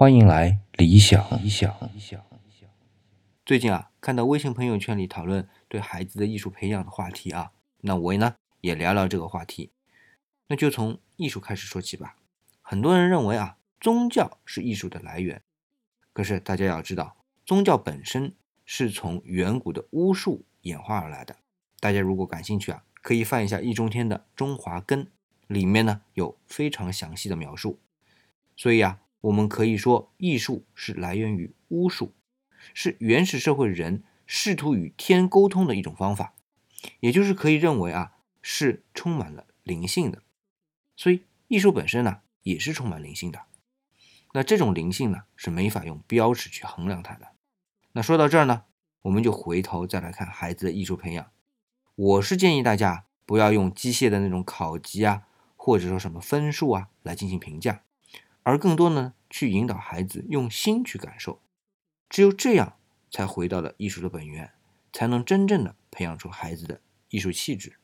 欢迎来理想理想理想。最近啊，看到微信朋友圈里讨论对孩子的艺术培养的话题啊，那我呢也聊聊这个话题。那就从艺术开始说起吧。很多人认为啊，宗教是艺术的来源，可是大家要知道，宗教本身是从远古的巫术演化而来的。大家如果感兴趣啊，可以翻一下易中天的《中华根》，里面呢有非常详细的描述。所以啊，我们可以说，艺术是来源于巫术，是原始社会人试图与天沟通的一种方法，也就是可以认为啊，是充满了灵性的。所以，艺术本身呢，也是充满灵性的。那这种灵性呢，是没法用标尺去衡量它的。那说到这儿呢，我们就回头再来看孩子的艺术培养。我是建议大家不要用机械的那种考级啊，或者说什么分数啊来进行评价，而更多呢，去引导孩子用心去感受。只有这样，才回到了艺术的本源，才能真正的培养出孩子的艺术气质。